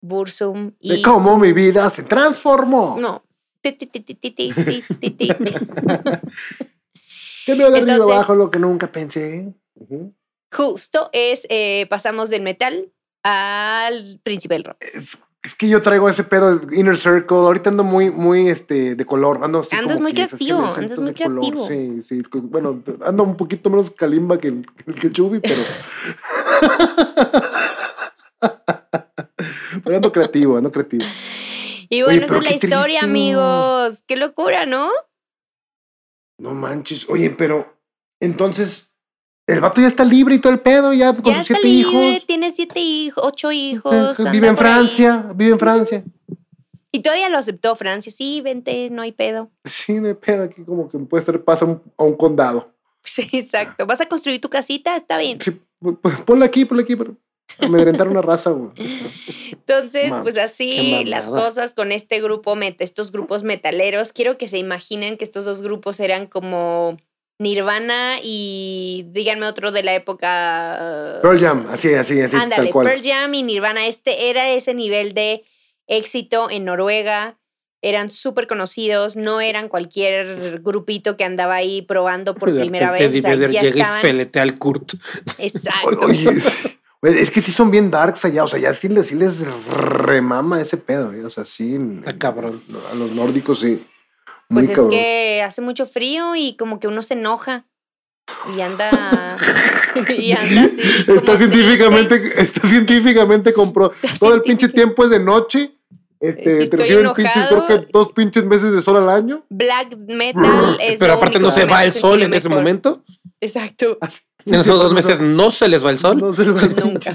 Bursum y... De cómo mi vida se transformó. No. Que me Entonces, abajo lo que nunca pensé. Justo es, eh, pasamos del metal al príncipe del rock es, que yo traigo ese pedo de Inner Circle. Ahorita ando muy, muy este, de color. Ando así Andas como muy creativo, andas muy color. creativo. Sí, sí. Bueno, ando un poquito menos calimba que el, que el Chubi, pero. pero ando creativo, ando creativo. Y bueno, Oye, esa es la historia, triste. amigos. Qué locura, ¿no? No manches. Oye, pero entonces. El vato ya está libre y todo el pedo, ya con sus siete libre, hijos. tiene siete hijos, ocho hijos. Vive en ahí. Francia, vive en Francia. Y todavía lo aceptó Francia. Sí, vente, no hay pedo. Sí, de pedo aquí como que puede estar pasa a un condado. Sí, exacto. ¿Vas a construir tu casita? Está bien. Sí, ponle aquí, ponle aquí, pero amedrentar una raza, güey. Entonces, pues así las cosas con este grupo, estos grupos metaleros. Quiero que se imaginen que estos dos grupos eran como Nirvana y díganme otro de la época. Pearl Jam, así, así, así, Ándale, tal cual. Pearl Jam y Nirvana. Este era ese nivel de éxito en Noruega. Eran súper conocidos, no eran cualquier grupito que andaba ahí probando por De primera vez. O sea, Eddie Vedder ya llega y estaban. feletea al Kurt. Exacto. Oye, es que sí son bien darks allá, o sea, ya sí les, sí les remama ese pedo, ¿eh? o sea, sí. Está cabrón. A los nórdicos, sí. Muy Pues es cabrón. que hace mucho frío y como que uno se enoja y anda y anda así. Está científicamente, está científicamente compró. Está Todo el pinche tiempo es de noche Este, te Estoy reciben pinches, creo enojado. que dos pinches meses de sol al año. Black metal es Pero lo aparte único no se va el sol en ese mejor. momento. Exacto. En esos dos meses no se les va el sol. No se le va el- Nunca.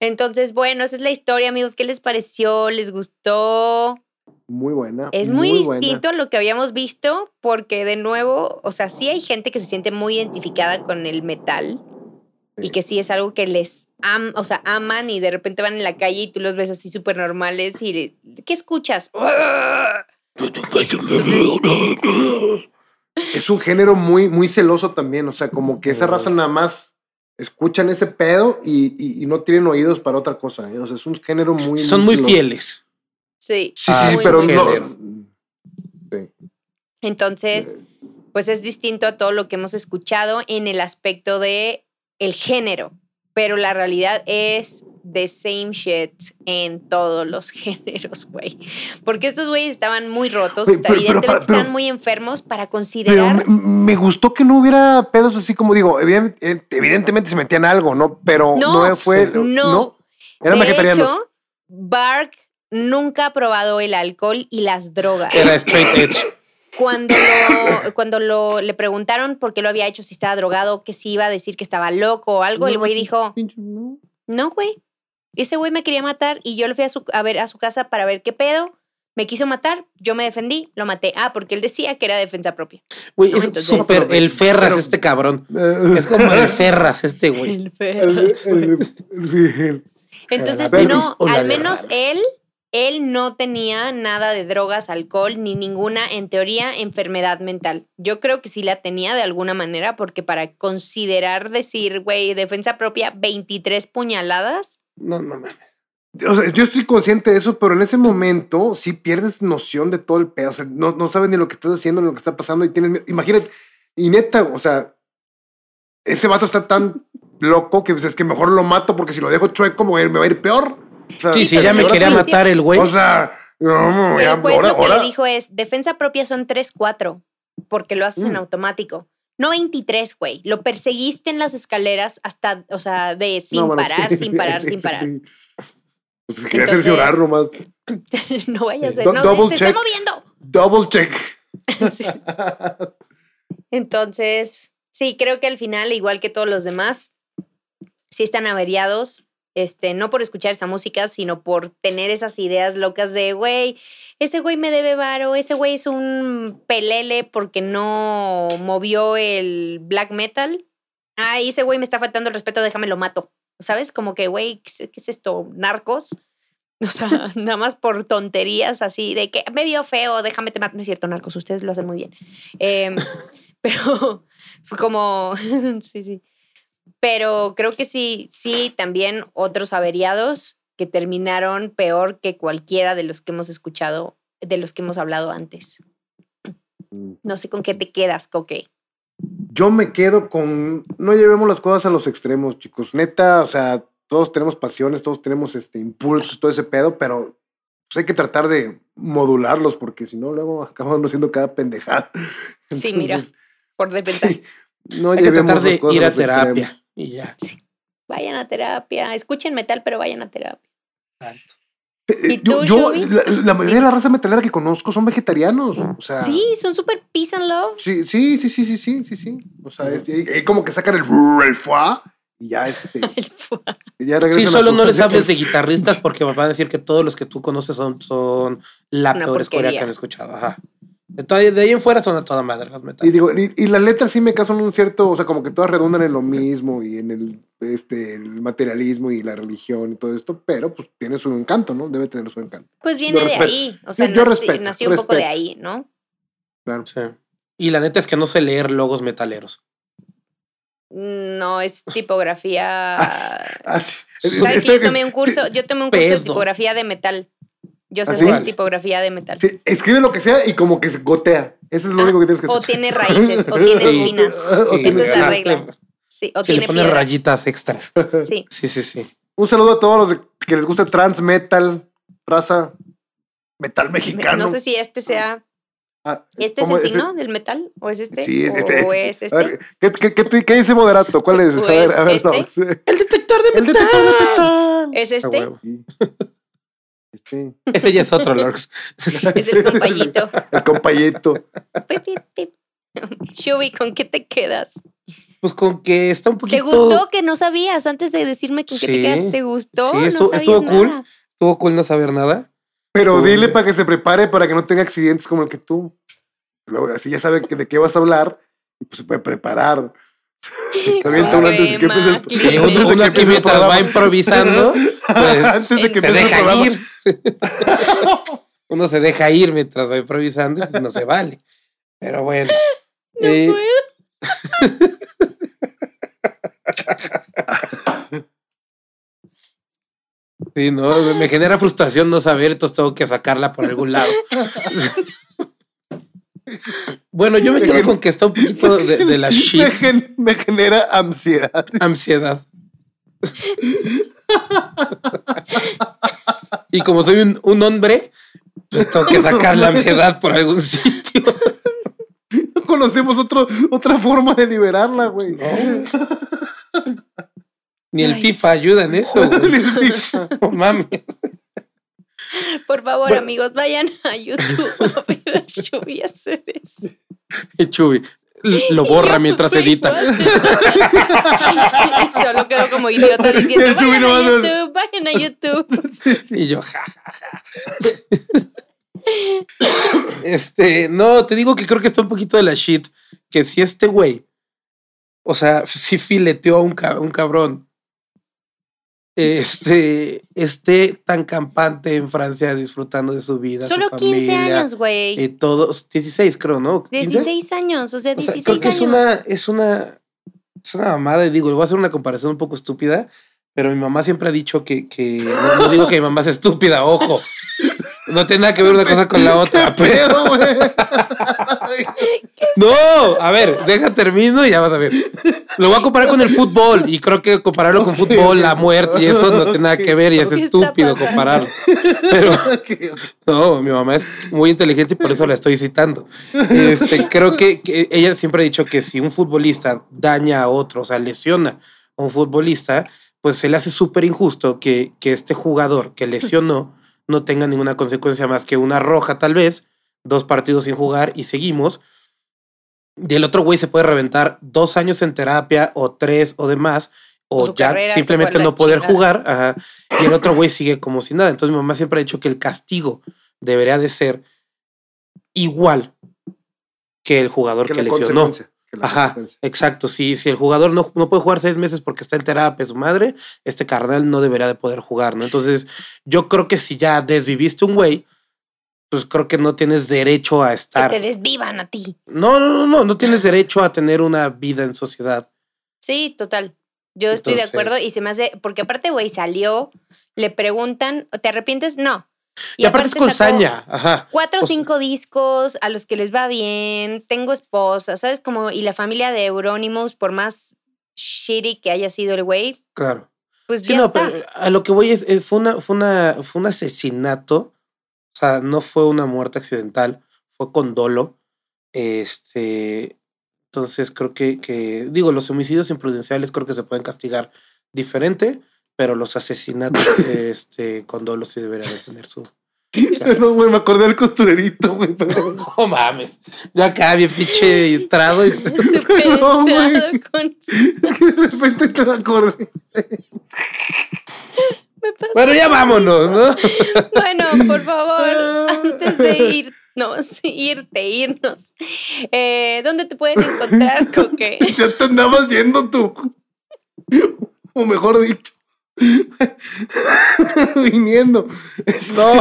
Entonces, bueno, esa es la historia, amigos. ¿Qué les pareció? ¿Les gustó? Muy buena. Es muy, distinto a lo que habíamos visto, porque de nuevo, o sea, sí hay gente que se siente muy identificada con el metal y que sí es algo que les am, o sea, aman y de repente van en la calle y tú los ves así súper normales y le- ¿qué escuchas? Es un género muy, muy celoso también. O sea, como que esa raza nada más escuchan ese pedo y, y- y no tienen oídos para otra cosa. ¿eh? O sea, es un género muy. Son muy fieles. Sí, Sí, sí, Ah, sí, muy, pero muy no. Sí. Entonces, pues es distinto a todo lo que hemos escuchado en el aspecto de el género, pero la realidad es the same shit en todos los géneros, güey. Porque estos güeyes estaban muy rotos, pero- pero evidentemente pero- estaban muy enfermos para Pero considerar. me, me gustó que no hubiera pedos así como digo, eh, evidentemente se metían algo, ¿no? Pero no, No, fue. no. Eran de vegetarianos. hecho, Bark nunca ha probado el alcohol y las drogas. Era straight edge. Cuando, lo, cuando lo, le preguntaron por qué lo había hecho, si estaba drogado, que si iba a decir que estaba loco o algo, el güey dijo, no. no, güey. Ese güey me quería matar y yo lo fui a, su, a ver a su casa para ver qué pedo. Me quiso matar, yo me defendí, lo maté. Ah, porque él decía que era defensa propia. Güey, No, es súper el Ferras Pero- este cabrón. Es como el Ferras este güey. el- el- Entonces, no, al menos él, él no tenía nada de drogas, alcohol, ni ninguna, en teoría, enfermedad mental. Yo creo que sí la tenía de alguna manera, porque para considerar decir, güey, defensa propia, 23 puñaladas. No, no mames. O sea, yo estoy consciente de eso, pero en ese momento sí pierdes noción de todo el pedo. O sea, no, no sabes ni lo que estás haciendo, ni lo que está pasando y tienes. Imagínate, y neta, o sea, ese vato está tan loco que pues, es que mejor lo mato porque si lo dejo chueco me va a ir peor. O sea, Sí, sí, ya me quería juicio- matar el güey. O sea, no, ya, el juez ahora, lo que ahora- le dijo es, defensa propia son 3-4, porque lo haces en Mm. automático. No 23, güey. Lo perseguiste en las escaleras hasta, o sea, de sin No, bueno, parar, sí, sin parar, sí, sin parar. sí. Pues quería hacer Entonces- llorar nomás. no vaya a ser. Do- No, double se está check. moviendo. Double check. Sí. Entonces, sí, creo que al final, igual que todos los demás, sí están averiados, este, no por escuchar esa música, sino por tener esas ideas locas de, güey, ese güey me debe varo, ese güey es un pelele porque no movió el black metal. Ay, ese güey me está faltando el respeto, déjame lo mato. ¿Sabes? Como que, güey, ¿qué es- esto? ¿Narcos? O sea, nada más por tonterías así de que me vio feo, déjame te mato. No es cierto, narcos, ustedes lo hacen muy bien. Em, pero como, sí, sí. Pero creo que sí, sí, también otros averiados que terminaron peor que cualquiera de los que hemos escuchado, de los que hemos hablado antes. No sé con qué te quedas, Coque. Yo me quedo con. No llevemos las cosas a los extremos, chicos. Neta, o sea, todos tenemos pasiones, todos tenemos este impulsos, todo ese pedo, pero pues, hay que tratar de modularlos porque si no, luego acabamos haciendo cada pendejada. Sí, mira. Por defensa. sí, no Hay que tratar de ir a terapia. Y ya. Vayan a terapia. Escuchen metal, pero vayan a terapia. Eh, ¿Y yo, tú, yo- la, la mayoría de la raza metalera que conozco son vegetarianos. O sea, Sí, son súper peace and love. sí, sí, sí, sí, sí, sí, sí, sí. O sea, es, como que sacan el, el foie y ya, este, El ya Sí, solo no les hables de guitarristas porque me van a decir que todos los que tú conoces son, son la Una peor escuela que han escuchado. Ajá. De, to- de ahí en fuera son a toda madre las Y metales. digo, y, y las letras sí me casan un cierto, o sea, como que todas redundan en lo mismo y en el, este, el materialismo y la religión y todo esto, pero pues tiene su encanto, ¿no? Debe tener su encanto. Pues viene de ahí. O sea, Yo- yo nací- respeto, nació un poco de ahí, ¿no? Claro. Sí. Y la neta es que no sé leer logos metaleros. No, es tipografía. Ah, sí. ¿Sabes que yo tomé un curso? Sí, Yo tomé un curso de tipografía de metal. Yo sé ¿Ah, hacer tipografía de metal. sí, escribe lo que sea y como que se gotea. Eso es lo Ah, único que tienes que o hacer. tiene raíces, o tiene espinas. O Sí, Esa es la regla. Sí, o le tiene ponen piedras. rayitas extras. Sí. Sí, sí, sí. Un saludo a todos los que les gusta el trans metal, raza, metal mexicano. No sé si este sea. Ah, ¿Este es ¿cómo el ese? signo del metal? ¿O es este? Sí, es ¿O, este. o es A este? ver, ¿qué, qué, qué, qué dice Moderato? ¿Cuál es? A ¿O ver, es a ver, este? vamos. El detector de El metal. detector de metal. ¿Es este? huevo. Sí. Ese ya es otro Lorx. Es el compayito. El compayito. Shubi, ¿con qué te quedas? Pues con que está un poquito. ¿Te gustó que no sabías antes de decirme con qué te quedas? ¿Te gustó? Sí, estuvo- cool. nada. Estuvo cool no saber nada. Pero dile para que se prepare para que no tenga accidentes como el que tú. Luego, así ya sabe de qué vas a hablar y pues se puede preparar. Se avienta uno antes de que empiece el- Antes uno, de que mientras va improvisando, pues Antes de que se el deja ir. Uno se deja ir mientras va improvisando y pues no se vale. Pero bueno. No Eh, sí, no, me genera frustración no saber, entonces tengo que sacarla por algún lado. Bueno, yo me quedo con que está un poquito de, de la Me, shit gen- me genera ansiedad. ansiedad. Y como soy un, un hombre, pues tengo que sacar la ansiedad por algún sitio. No conocemos otro, otra forma de liberarla, güey. Ni el FIFA ayuda en eso. güey. No mames. Por favor, Bueno. amigos, vayan a YouTube a ver a Shubi hacer eso. Y lo borra mientras edita. y solo quedo como idiota diciendo, vayan a YouTube, vayan a YouTube. Y yo, ja, ja, ja. Este, no, te digo que creo que está un poquito de la shit. Que si este güey, o sea, si fileteó a un cabrón, este, esté tan campante en Francia disfrutando de su vida. su Solo 15 familia, años, güey. Y todos, 16 creo, ¿no? 15. 16 años, o sea, O sea, 16 creo que años. es una, es una, es una mamada. Y digo, le voy a hacer una comparación un poco estúpida, pero mi mamá siempre ha dicho que, que no, no digo que mi mamá es estúpida, ojo. No tiene nada que ver una cosa con la otra, pero no, a ver, deja termino y ya vas a ver. Lo voy a comparar con el fútbol y creo que compararlo con fútbol, la muerte y eso no tiene nada que ver y es ¿Qué está estúpido compararlo. Pero no, mi mamá es muy inteligente y por eso la estoy citando. Este, creo que, que ella siempre ha dicho que si un futbolista daña a otro, o sea, lesiona a un futbolista, pues se le hace súper injusto que, que este jugador que lesionó no tenga ninguna consecuencia más que una roja, tal vez, dos partidos sin jugar y seguimos. Y el otro güey se puede reventar dos años en terapia o tres o demás, O ya simplemente no poder chingada. jugar. Ajá, y el otro güey sigue como si nada. Entonces mi mamá siempre ha dicho que el castigo debería de ser igual que el jugador que, lesionó. Que la Ajá, exacto. Si, si el jugador no, no puede jugar seis meses porque está en terapia su madre, este carnal no debería de poder jugar, ¿no? Entonces, yo creo que si ya desviviste un güey, pues creo que no tienes derecho a Que estar. te desvivan a ti. No, no, no, no, no tienes derecho a tener una vida en sociedad. Sí, total. Yo estoy de acuerdo y se me hace, porque aparte, güey, salió, le preguntan, ¿te arrepientes? No. Y, aparte es con saña, ajá. Cuatro o cinco discos a los que les va bien, tengo esposa, ¿sabes? Como, y la familia de Euronymous, por más shitty que haya sido el güey, Claro. pues Sí, ya no, está. pero a lo que voy es, eh, fue, una, fue, una, fue un asesinato. O sea, no fue una muerte accidental, fue con dolo. Este, entonces creo que, que, digo, los homicidios imprudenciales creo que se pueden castigar diferente, pero los asesinatos este, con dolo sí deberían de tener su... No, güey, me acordé del costurerito, güey. No mames, yo acá bien pinche trado y... No, güey. con... Es que de repente te acordé. Me pasa. Bueno, ya vámonos, ¿no? Bueno, por favor, antes de ir, no, sí, irte, irnos, eh, ¿dónde te pueden encontrar, Coque? Ya te andabas yendo tú. O mejor dicho. Viniendo. No.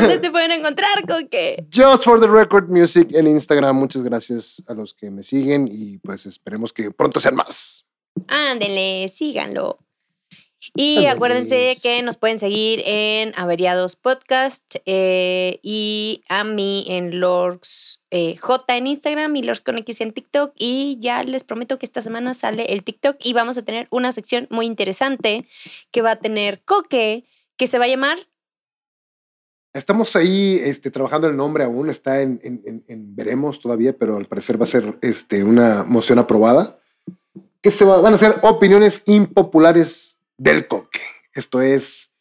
¿Dónde te pueden encontrar, Coque? Just for the Record Music en Instagram. Muchas gracias a los que me siguen y pues esperemos que pronto sean más. Ándenle, síganlo. Y acuérdense que nos pueden seguir en Averiados Podcast eh, y a mí en Lorx eh, J en Instagram y Lorx con X en TikTok. Y ya les prometo que esta semana sale el TikTok y vamos a tener una sección muy interesante que va a tener Coque, que se va a llamar Estamos ahí este, trabajando el nombre aún, está en, en- en- en veremos todavía, pero al parecer va a ser este, una moción aprobada. Que se va- van a ser opiniones impopulares del coque. Esto es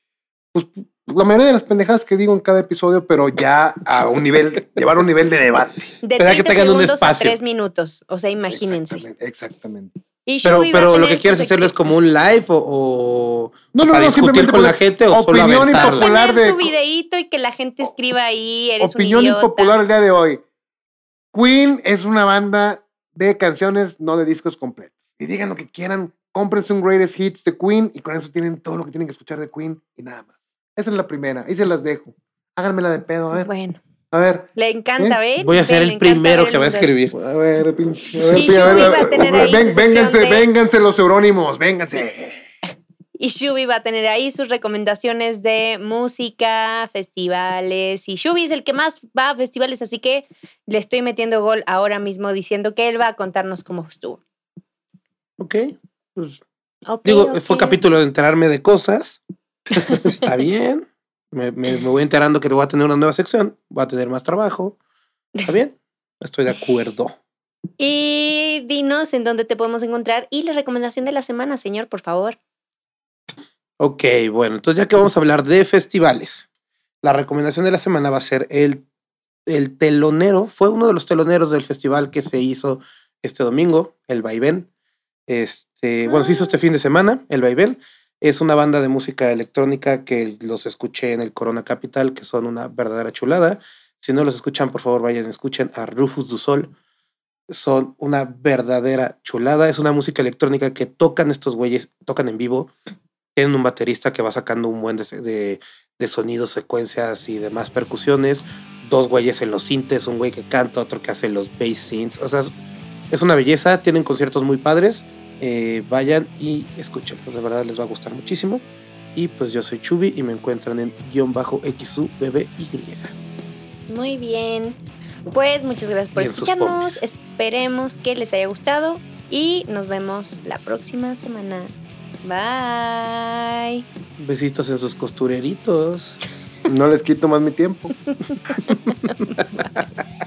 pues, la mayoría de las pendejadas que digo en cada episodio, pero ya a un nivel, llevar a un nivel de debate. De Pero hay que 30 tengan un segundos a espacio. 3 minutos. O sea, imagínense. Exactamente. exactamente. Y Pero, a pero lo que quieres hacerlo es como un live o, o No, no, para no, discutir con la gente o solo opinión aventarla. impopular. De- su videíto y que la gente escriba ahí, eres Opinión un impopular el día de hoy. Queen es una banda de canciones, no de discos completos. Y digan lo que quieran, cómprense un Greatest Hits de Queen y con eso tienen todo lo que tienen que escuchar de Queen y nada más. Esa es la primera, ahí se las dejo. Háganmela de pedo, a ver. Bueno, A ver, le encanta ver. Voy a ser el primero que va a escribir. a ver, pinche. Vénganse, de- vénganse los eurónimos, vénganse. Y Shubi va a tener ahí sus recomendaciones de música, festivales. Y Shubi es el que más va a festivales, así que le estoy metiendo gol ahora mismo diciendo que él va a contarnos cómo estuvo. Ok. Pues, digo, ok. fue capítulo de enterarme de cosas. Está bien. Me, me- me voy enterando que voy a tener una nueva sección. Voy a tener más trabajo. Está bien. Estoy de acuerdo. Y dinos en dónde te podemos encontrar y la recomendación de la semana, señor, por favor. Ok, bueno, entonces ya que vamos a hablar de festivales, la recomendación de la semana va a ser el, el telonero, fue uno de los teloneros del festival que se hizo este domingo, el Vaivén. Este, bueno, se hizo este fin de semana, el Vaivén. Es una banda de música electrónica que los escuché en el Corona Capital, que son una verdadera chulada. Si no los escuchan, por favor, vayan y escuchen a Rufus du Sol. Son una verdadera chulada. Es una música electrónica que tocan estos güeyes, tocan en vivo tienen un baterista que va sacando un buen de, de- de sonidos, secuencias y demás percusiones. Dos güeyes en los sintes, un güey que canta, otro que hace los bass synths. O sea, es una belleza. Tienen conciertos muy padres. Eh, vayan y escuchen. Pues de verdad les va a gustar muchísimo. Y pues yo soy Chubi y me encuentran en guion bajo XUBBY. Muy bien. Pues muchas gracias por escucharnos. Esperemos que les haya gustado y nos vemos la próxima semana. Bye. Besitos en sus costureritos. No les quito más mi tiempo.